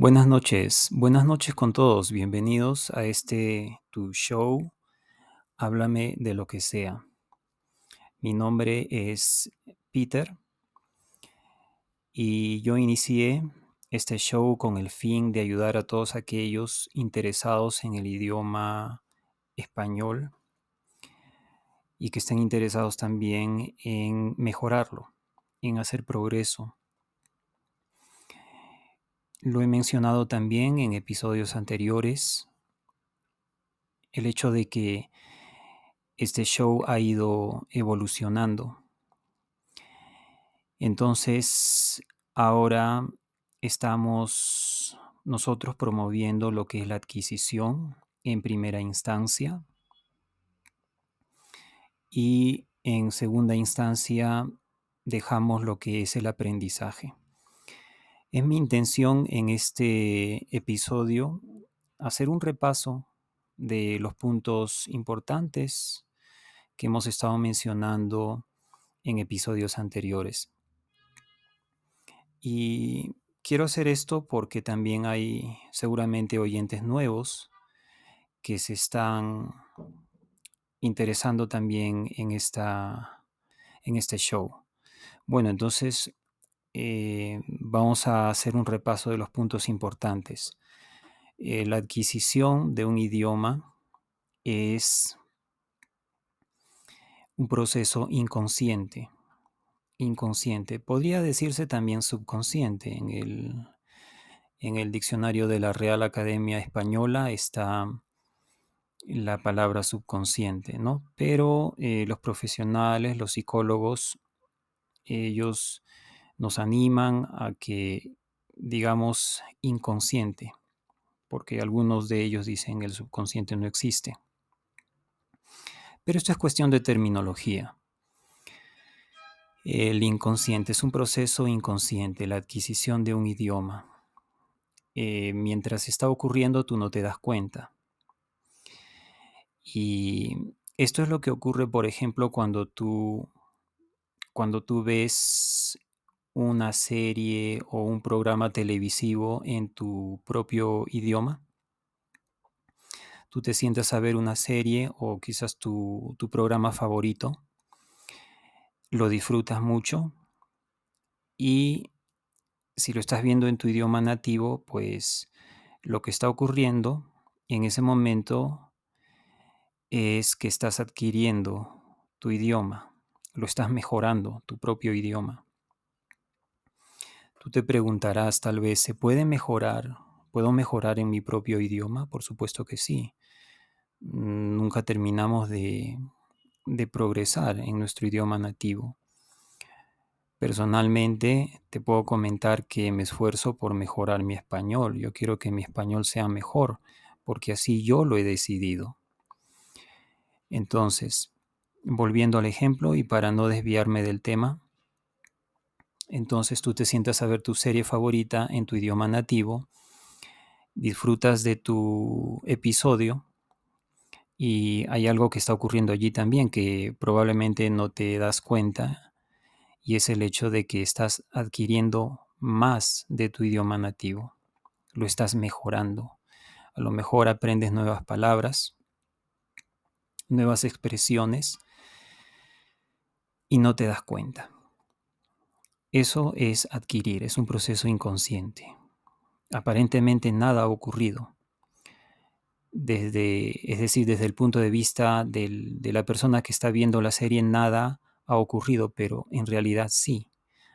Buenas noches, buenas noches con todos. Bienvenidos a este tu show. Háblame de lo que sea. Mi nombre es Peter y yo inicié este show con el fin de ayudar a todos aquellos interesados en el idioma español y que estén interesados también en mejorarlo, en hacer progreso lo he mencionado también en episodios anteriores, el hecho de que este show ha ido evolucionando. Entonces, ahora estamos nosotros promoviendo lo que es la adquisición en primera instancia y en segunda instancia dejamos lo que es el aprendizaje. Es mi intención en este episodio hacer un repaso de los puntos importantes que hemos estado mencionando en episodios anteriores. Y quiero hacer esto porque también hay seguramente oyentes nuevos que se están interesando también en, esta, en este show. Bueno, entonces eh, vamos a hacer un repaso de los puntos importantes. Eh, la adquisición de un idioma es un proceso inconsciente. Inconsciente. Podría decirse también subconsciente. En el, en el diccionario de la Real Academia Española está la palabra subconsciente, ¿no? Pero eh, los profesionales, los psicólogos, ellos nos animan a que, digamos, inconsciente, porque algunos de ellos dicen el subconsciente no existe. Pero esto es cuestión de terminología. El inconsciente es un proceso inconsciente, la adquisición de un idioma. Eh, mientras está ocurriendo, tú no te das cuenta. Y esto es lo que ocurre, por ejemplo, cuando tú, cuando tú ves una serie o un programa televisivo en tu propio idioma. Tú te sientas a ver una serie o quizás tu, programa favorito, lo disfrutas mucho y si lo estás viendo en tu idioma nativo, pues lo que está ocurriendo en ese momento es que estás adquiriendo tu idioma, lo estás mejorando, tu propio idioma. Tú te preguntarás tal vez, ¿se puede mejorar? ¿Puedo mejorar en mi propio idioma? Por supuesto que sí. Nunca terminamos de, progresar en nuestro idioma nativo. Personalmente te puedo comentar que me esfuerzo por mejorar mi español. Yo quiero que mi español sea mejor, porque así yo lo he decidido. Entonces, volviendo al ejemplo y para no desviarme del tema, entonces tú te sientas a ver tu serie favorita en tu idioma nativo, disfrutas de tu episodio y hay algo que está ocurriendo allí también que probablemente no te das cuenta y es el hecho de que estás adquiriendo más de tu idioma nativo, lo estás mejorando. A lo mejor aprendes nuevas palabras, nuevas expresiones y no te das cuenta. Eso es adquirir, es un proceso inconsciente. Aparentemente nada ha ocurrido. Desde, es decir, desde el punto de vista de la persona que está viendo la serie, nada ha ocurrido, pero en realidad sí,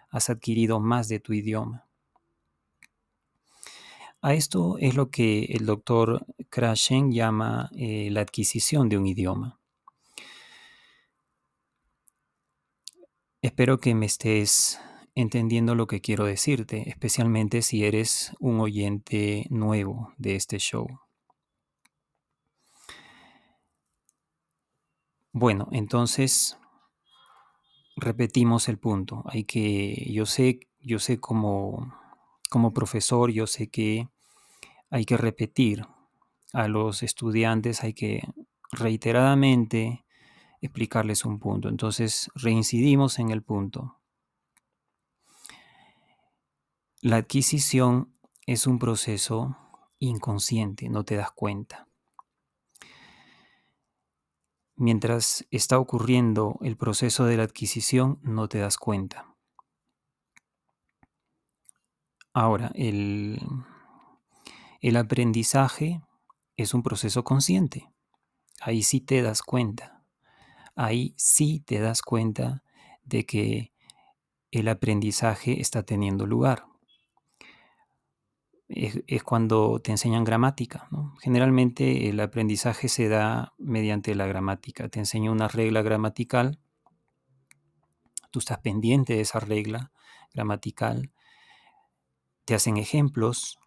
has adquirido más de tu idioma. A esto es lo que el doctor Krashen llama eh, la adquisición de un idioma. Espero que me estés entendiendo lo que quiero decirte, especialmente si eres un oyente nuevo de este show. Bueno, entonces repetimos el punto. Hay que, yo sé, yo sé como, como profesor, yo sé que hay que repetir a los estudiantes, hay que reiteradamente explicarles un punto. Entonces reincidimos en el punto. La adquisición es un proceso inconsciente, no te das cuenta. Mientras está ocurriendo el proceso de la adquisición, no te das cuenta. Ahora, el, el aprendizaje es un proceso consciente. Ahí sí te das cuenta. Ahí sí te das cuenta de que el aprendizaje está teniendo lugar. Es, cuando te enseñan gramática. Generalmente el aprendizaje se da mediante la gramática. Te enseña una regla gramatical. Tú estás pendiente de esa regla gramatical. Te hacen ejemplos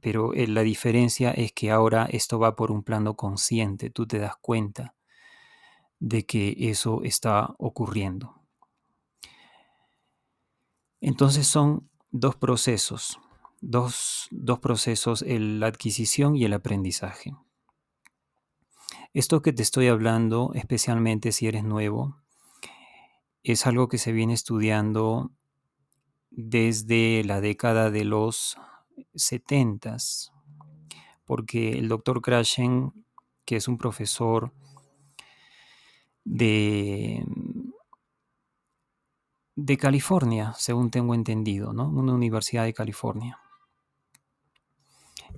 pero eh, la diferencia es que ahora esto va por un plano consciente, tú te das cuenta de que eso está ocurriendo. Entonces son dos procesos, dos, dos procesos, la adquisición y el aprendizaje. Esto que te estoy hablando, especialmente si eres nuevo, es algo que se viene estudiando desde la década de los 70 porque el doctor Krashen, que es un profesor de, de California, según tengo entendido, ¿no? Una universidad de California.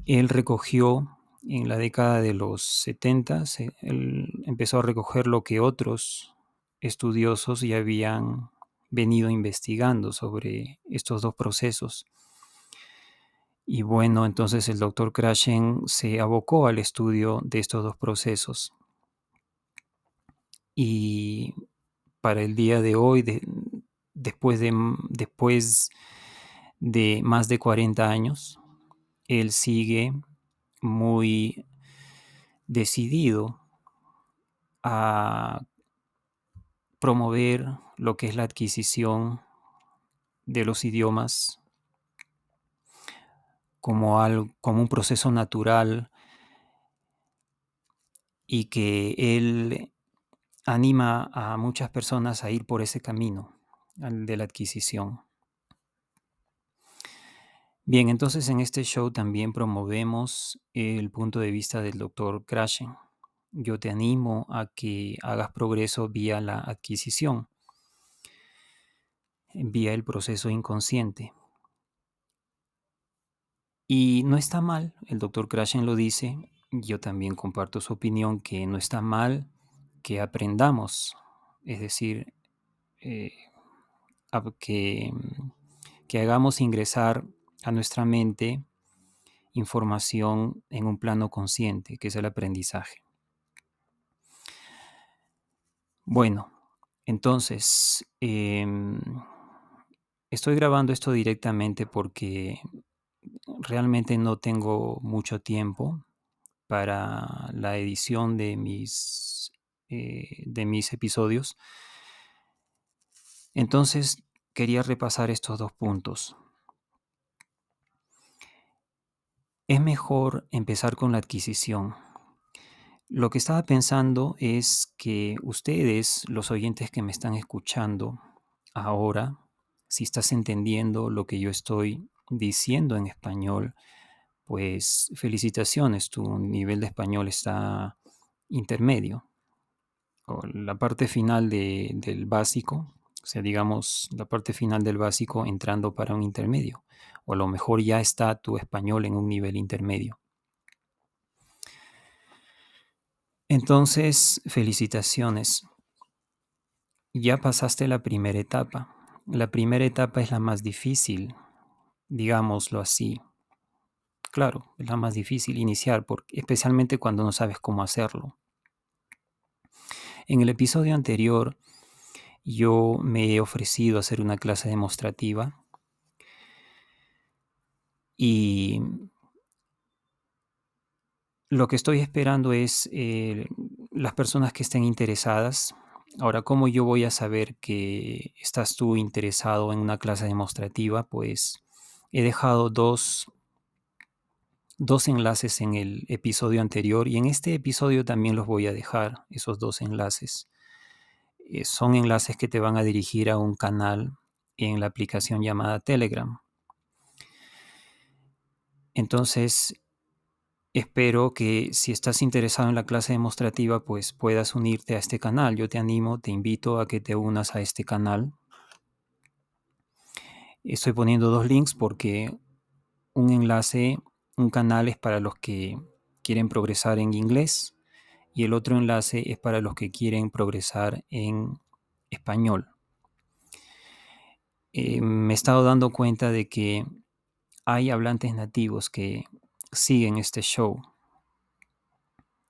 Él recogió en la década de los 70, él empezó a recoger lo que otros estudiosos ya habían venido investigando sobre estos dos procesos y bueno, entonces el doctor Krashen se abocó al estudio de estos dos procesos. Y para el día de hoy, después, de, más de 40 años, él sigue muy decidido a promover lo que es la adquisición de los idiomas como, algo, como un proceso natural y que él anima a muchas personas a ir por ese camino de la adquisición. Bien, entonces en este show también promovemos el punto de vista del doctor Krashen. Yo te animo a que hagas progreso vía la adquisición, vía el proceso inconsciente. Y no está mal, el doctor Krashen lo dice, yo también comparto su opinión, que no está mal que aprendamos, es decir, eh, que, que hagamos ingresar a nuestra mente información en un plano consciente, que es el aprendizaje. Bueno, entonces, em, estoy grabando esto directamente porque realmente no tengo mucho tiempo para la edición de mis, eh, de mis episodios. Entonces quería repasar estos dos puntos. Es mejor empezar con la adquisición. Lo que estaba pensando es que ustedes, los oyentes que me están escuchando ahora, si estás entendiendo lo que yo estoy diciendo en español, pues felicitaciones, tu nivel de español está intermedio. O la parte final del básico, o sea, digamos, la parte final del básico entrando para un intermedio. O a lo mejor ya está tu español en un nivel intermedio. Entonces, felicitaciones. Ya pasaste la primera etapa. La primera etapa es la más difícil, digámoslo así. Claro, es la más difícil iniciar, porque, especialmente cuando no sabes cómo hacerlo. En el episodio anterior yo me he ofrecido a hacer una clase demostrativa y lo que estoy esperando es eh, las personas que estén interesadas. Ahora, ¿cómo yo voy a saber que estás tú interesado en una clase demostrativa? Pues He dejado dos, dos enlaces en el episodio anterior y en este episodio también los voy a dejar, esos dos enlaces. Eh, son enlaces que te van a dirigir a un canal en la aplicación llamada Telegram. Entonces, espero que si estás interesado en la clase demostrativa, pues puedas unirte a este canal. Yo te animo, te invito a que te unas a este canal. Estoy poniendo dos links porque un enlace, un canal es para los que quieren progresar en inglés y el otro enlace es para los que quieren progresar en español. Eh, me he estado dando cuenta de que hay hablantes nativos que siguen este show.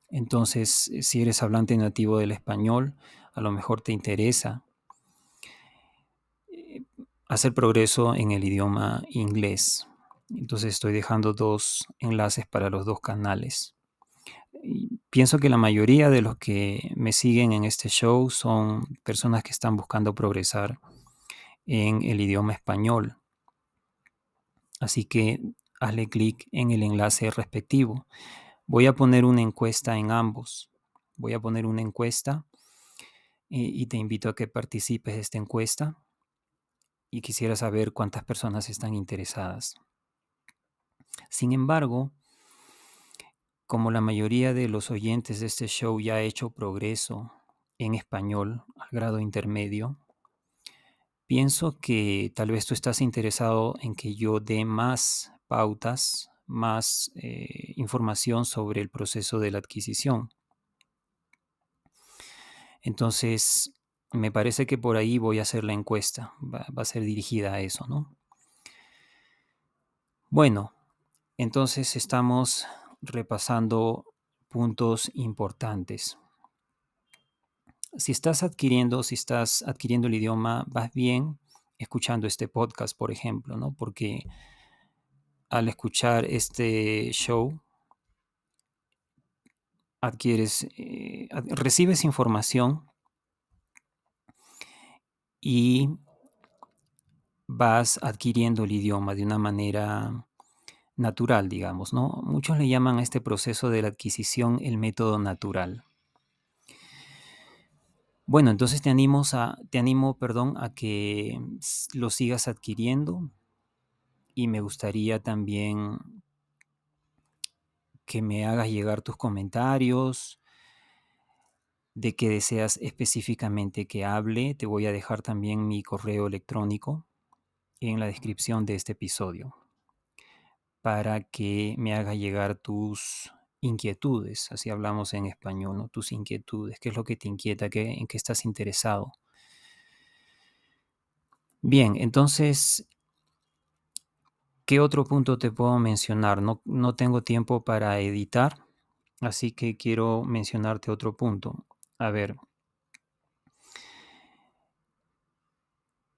Entonces, si eres hablante nativo del español, a lo mejor te interesa eh, hacer progreso en el idioma inglés. Entonces estoy dejando dos enlaces para los dos canales. Pienso que la mayoría de los que me siguen en este show son personas que están buscando progresar en el idioma español. Así que hazle clic en el enlace respectivo. Voy a poner una encuesta en ambos. Voy a poner una encuesta y, y te invito a que participes de esta encuesta y quisiera saber cuántas personas están interesadas. Sin embargo, como la mayoría de los oyentes de este show ya ha hecho progreso en español al grado intermedio, pienso que tal vez tú estás interesado en que yo dé más pautas, más eh, información sobre el proceso de la adquisición. Entonces, me parece que por ahí voy a hacer la encuesta, va, va a ser dirigida a eso, ¿no? Bueno, entonces estamos repasando puntos importantes. Si estás adquiriendo, si estás adquiriendo el idioma, vas bien escuchando este podcast, por ejemplo, ¿no? Porque al escuchar este show, adquieres, eh, recibes información y vas adquiriendo el idioma de una manera natural, digamos, ¿no? Muchos le llaman a este proceso de la adquisición el método natural. Bueno, entonces te animo a, te animo, perdón, a que lo sigas adquiriendo y me gustaría también que me hagas llegar tus comentarios, de qué deseas específicamente que hable. Te voy a dejar también mi correo electrónico en la descripción de este episodio para que me haga llegar tus inquietudes, así hablamos en español, ¿no? tus inquietudes, qué es lo que te inquieta, ¿Qué, en qué estás interesado. Bien, entonces, ¿qué otro punto te puedo mencionar? No, no tengo tiempo para editar, así que quiero mencionarte otro punto. A ver,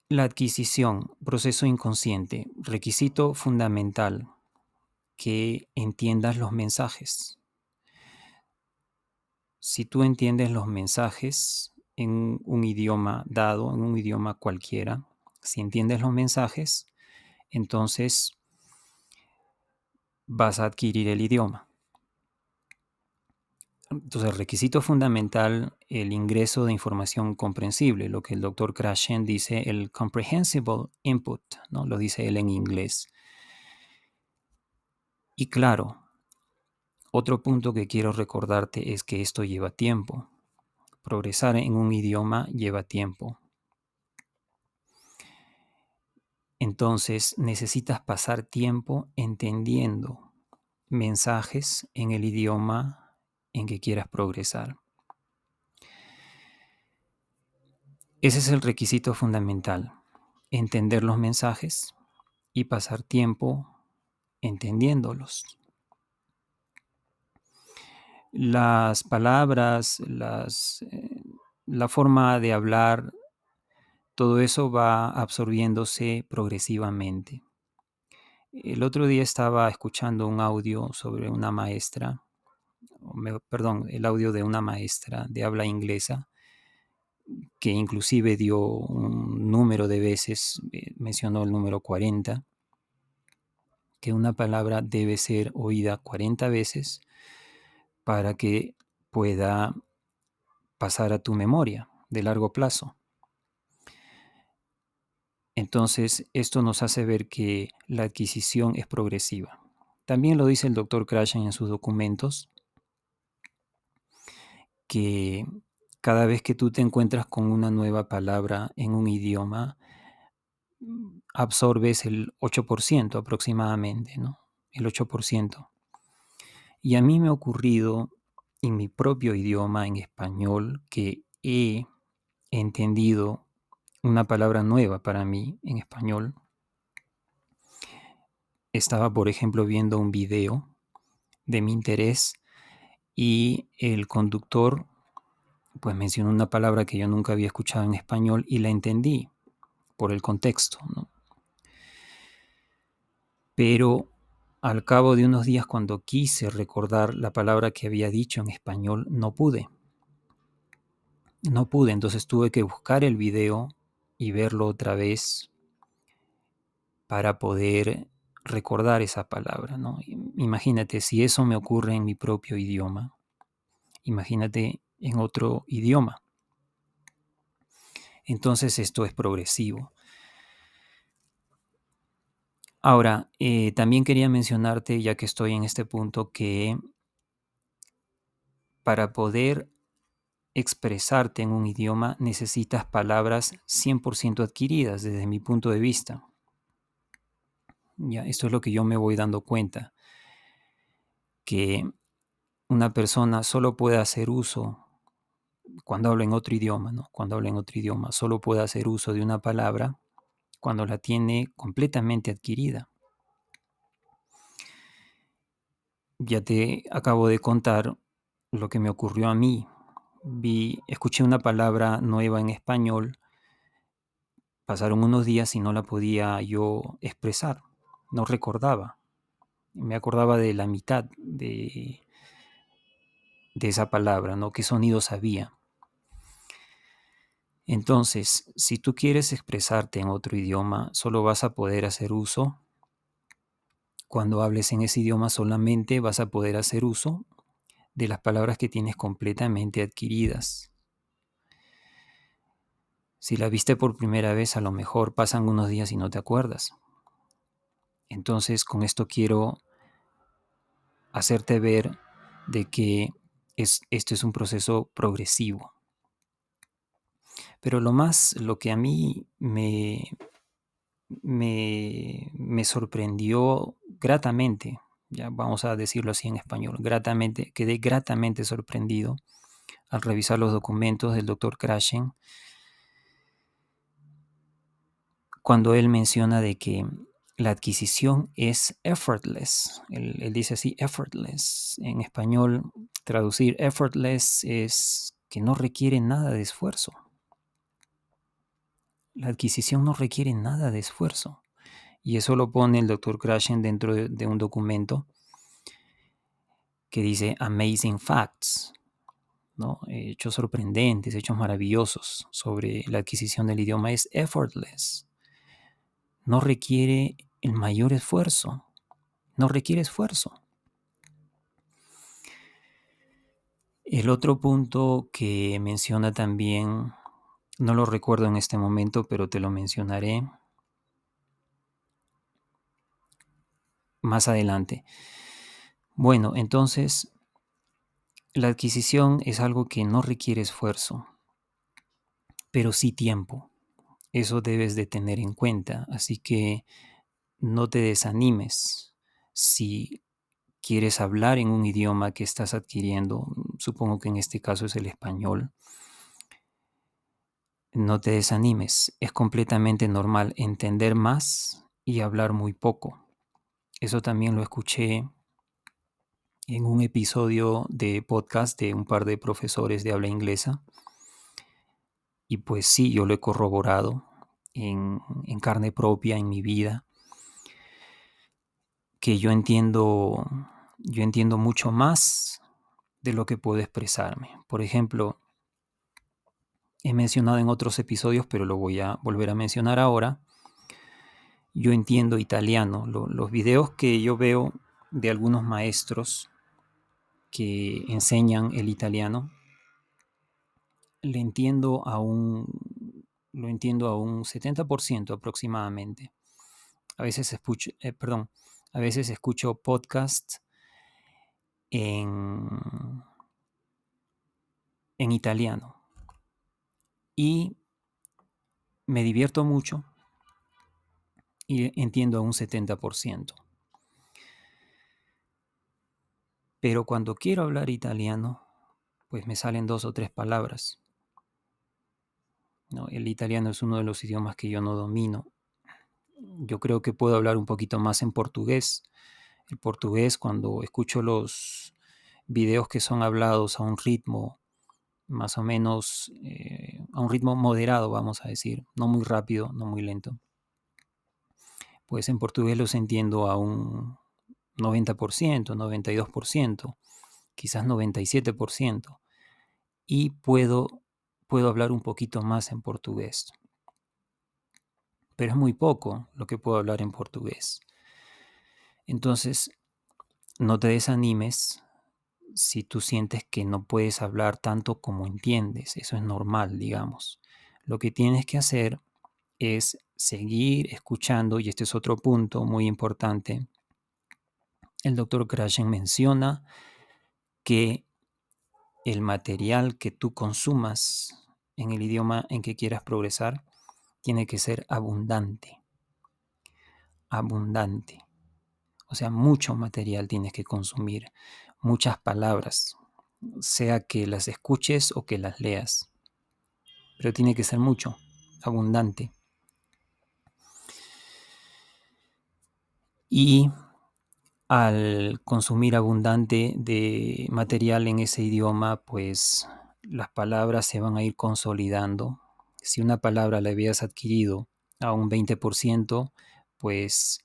la adquisición, proceso inconsciente, requisito fundamental que entiendas los mensajes. Si tú entiendes los mensajes en un idioma dado, en un idioma cualquiera, si entiendes los mensajes, entonces vas a adquirir el idioma. Entonces, el requisito fundamental, el ingreso de información comprensible, lo que el doctor Krashen dice, el comprehensible input, ¿no? lo dice él en inglés. Y claro, otro punto que quiero recordarte es que esto lleva tiempo. Progresar en un idioma lleva tiempo. Entonces necesitas pasar tiempo entendiendo mensajes en el idioma en que quieras progresar. Ese es el requisito fundamental, entender los mensajes y pasar tiempo entendiéndolos. Las palabras, las, eh, la forma de hablar, todo eso va absorbiéndose progresivamente. El otro día estaba escuchando un audio sobre una maestra, perdón, el audio de una maestra de habla inglesa, que inclusive dio un número de veces, eh, mencionó el número 40, que una palabra debe ser oída 40 veces para que pueda pasar a tu memoria de largo plazo. Entonces, esto nos hace ver que la adquisición es progresiva. También lo dice el doctor Krashen en sus documentos, que cada vez que tú te encuentras con una nueva palabra en un idioma, absorbes el 8% aproximadamente, ¿no? El 8%. Y a mí me ha ocurrido en mi propio idioma, en español, que he entendido una palabra nueva para mí en español. Estaba, por ejemplo, viendo un video de mi interés y el conductor pues mencionó una palabra que yo nunca había escuchado en español y la entendí por el contexto. Pero al cabo de unos días cuando quise recordar la palabra que había dicho en español, no pude. No pude, entonces tuve que buscar el video y verlo otra vez para poder recordar esa palabra. ¿no? Imagínate, si eso me ocurre en mi propio idioma, imagínate en otro idioma. Entonces esto es progresivo. Ahora, eh, también quería mencionarte, ya que estoy en este punto, que para poder expresarte en un idioma necesitas palabras 100% adquiridas desde mi punto de vista. Ya, esto es lo que yo me voy dando cuenta, que una persona solo puede hacer uso cuando habla en otro idioma, ¿no? Cuando habla en otro idioma, solo puede hacer uso de una palabra cuando la tiene completamente adquirida. Ya te acabo de contar lo que me ocurrió a mí. Vi, escuché una palabra nueva en español. Pasaron unos días y no la podía yo expresar. No recordaba. Me acordaba de la mitad de, de esa palabra, ¿no? ¿Qué sonidos había? Entonces, si tú quieres expresarte en otro idioma, solo vas a poder hacer uso, cuando hables en ese idioma solamente vas a poder hacer uso de las palabras que tienes completamente adquiridas. Si la viste por primera vez, a lo mejor pasan unos días y no te acuerdas. Entonces, con esto quiero hacerte ver de que es, esto es un proceso progresivo. Pero lo más, lo que a mí me, me, me sorprendió gratamente, ya vamos a decirlo así en español, gratamente, quedé gratamente sorprendido al revisar los documentos del doctor Krashen cuando él menciona de que la adquisición es effortless. Él, dice así, effortless. En español, traducir effortless es que no requiere nada de esfuerzo. La adquisición no requiere nada de esfuerzo. Y eso lo pone el doctor Krashen dentro de, un documento que dice Amazing Facts, ¿no? hechos sorprendentes, hechos maravillosos sobre la adquisición del idioma es effortless no requiere el mayor esfuerzo, no requiere esfuerzo. El otro punto que menciona también, no lo recuerdo en este momento, pero te lo mencionaré más adelante. Bueno, entonces, la adquisición es algo que no requiere esfuerzo, pero sí tiempo. Eso debes de tener en cuenta. Así que no te desanimes si quieres hablar en un idioma que estás adquiriendo. Supongo que en este caso es el español. No te desanimes. Es completamente normal entender más y hablar muy poco. Eso también lo escuché en un episodio de podcast de un par de profesores de habla inglesa y pues sí, yo lo he corroborado en, carne propia en mi vida, que yo entiendo, yo entiendo mucho más de lo que puedo expresarme. Por ejemplo, he mencionado en otros episodios, pero lo voy a volver a mencionar ahora. Yo entiendo italiano. los videos que yo veo de algunos maestros que enseñan el italiano le entiendo a un, lo entiendo a un 70% aproximadamente. A veces escucho, eh, perdón, A veces escucho podcasts en, en italiano y me divierto mucho y entiendo a un 70%. Pero cuando quiero hablar italiano, pues me salen dos o tres palabras. ¿no? El italiano es uno de los idiomas que yo no domino. Yo creo que puedo hablar un poquito más en portugués. El portugués, cuando escucho los videos que son hablados a un ritmo más o menos, eh, a un ritmo moderado, vamos a decir, no muy rápido, no muy lento, pues en portugués los entiendo a un 90%, 92%, quizás 97%, y puedo, puedo hablar un poquito más en portugués. Pero es muy poco lo que puedo hablar en portugués. Entonces, no te desanimes si tú sientes que no puedes hablar tanto como entiendes. Eso es normal, digamos. Lo que tienes que hacer es seguir escuchando, y este es otro punto muy importante. El doctor Krashen menciona que el material que tú consumas en el idioma en que quieras progresar tiene que ser abundante. Abundante. O sea, mucho material tienes que consumir, muchas palabras, sea que las escuches o que las leas. Pero tiene que ser mucho, abundante. Y al consumir abundante de material en ese idioma, pues las palabras se van a ir consolidando. Si una palabra la habías adquirido a un 20%, pues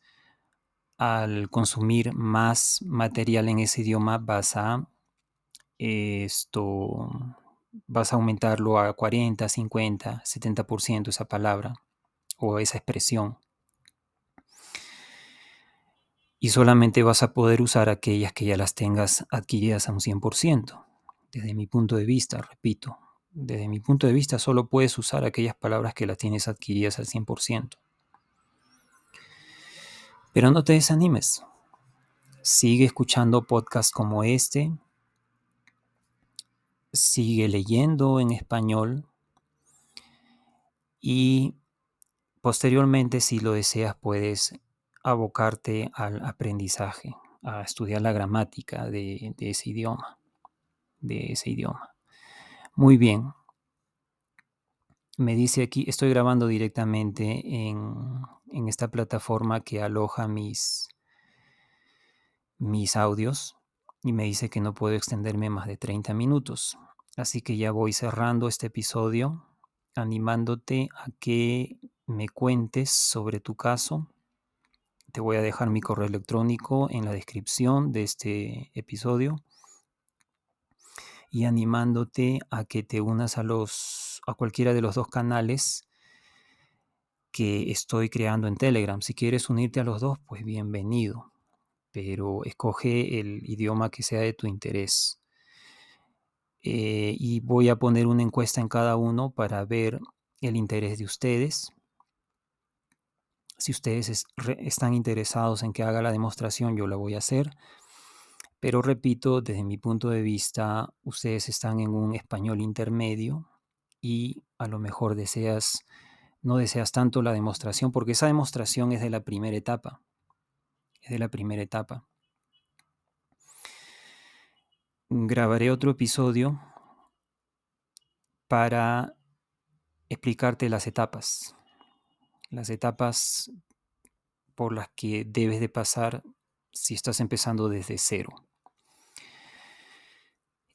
al consumir más material en ese idioma vas a esto vas a aumentarlo a 40, 50, 70% esa palabra o esa expresión. Y solamente vas a poder usar aquellas que ya las tengas adquiridas a un 100%. Desde mi punto de vista, repito, desde mi punto de vista solo puedes usar aquellas palabras que las tienes adquiridas al 100%. Pero no te desanimes. Sigue escuchando podcasts como este. Sigue leyendo en español. Y posteriormente, si lo deseas, puedes abocarte al aprendizaje, a estudiar la gramática de, ese idioma. De ese idioma. Muy bien. Me dice aquí, estoy grabando directamente en, en esta plataforma que aloja mis, mis audios y me dice que no puedo extenderme más de 30 minutos. Así que ya voy cerrando este episodio animándote a que me cuentes sobre tu caso. Te voy a dejar mi correo electrónico en la descripción de este episodio y animándote a que te unas a los a cualquiera de los dos canales que estoy creando en Telegram. Si quieres unirte a los dos, pues bienvenido, pero escoge el idioma que sea de tu interés. Eh, y voy a poner una encuesta en cada uno para ver el interés de ustedes. Si ustedes están interesados en que haga la demostración, yo la voy a hacer. Pero repito, desde mi punto de vista, ustedes están en un español intermedio y a lo mejor deseas, no deseas tanto la demostración, porque esa demostración es de la primera etapa. Es de la primera etapa. Grabaré otro episodio para explicarte las etapas. Las etapas por las que debes de pasar si estás empezando desde cero.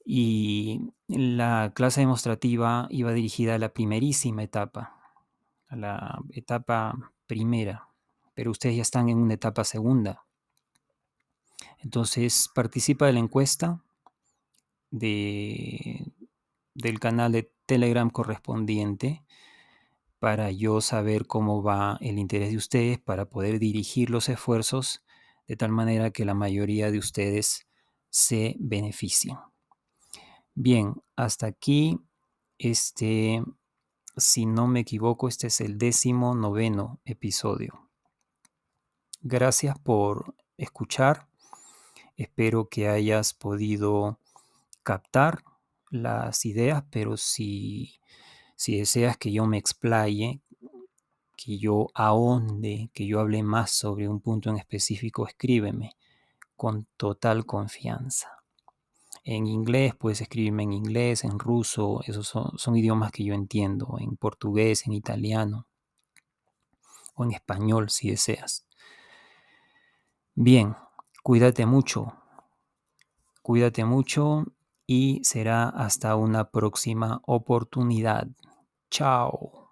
Y la clase demostrativa iba dirigida a la primerísima etapa, la etapa primera, pero ustedes ya están en una etapa segunda. Entonces participa de la encuesta de, del canal de Telegram correspondiente para yo saber cómo va el interés de ustedes, para poder dirigir los esfuerzos de tal manera que la mayoría de ustedes se beneficien. Bien, hasta aquí, este, si no me equivoco, este es el décimo noveno episodio. Gracias por escuchar. Espero que hayas podido captar las ideas, pero si, si deseas que yo me explaye, que yo ahonde, que yo hable más sobre un punto en específico, escríbeme con total confianza. En inglés puedes escribirme en inglés, en ruso, esos son, son idiomas que yo entiendo, en portugués, en italiano o en español si deseas. Bien, cuídate mucho, cuídate mucho y será hasta una próxima oportunidad. Chao.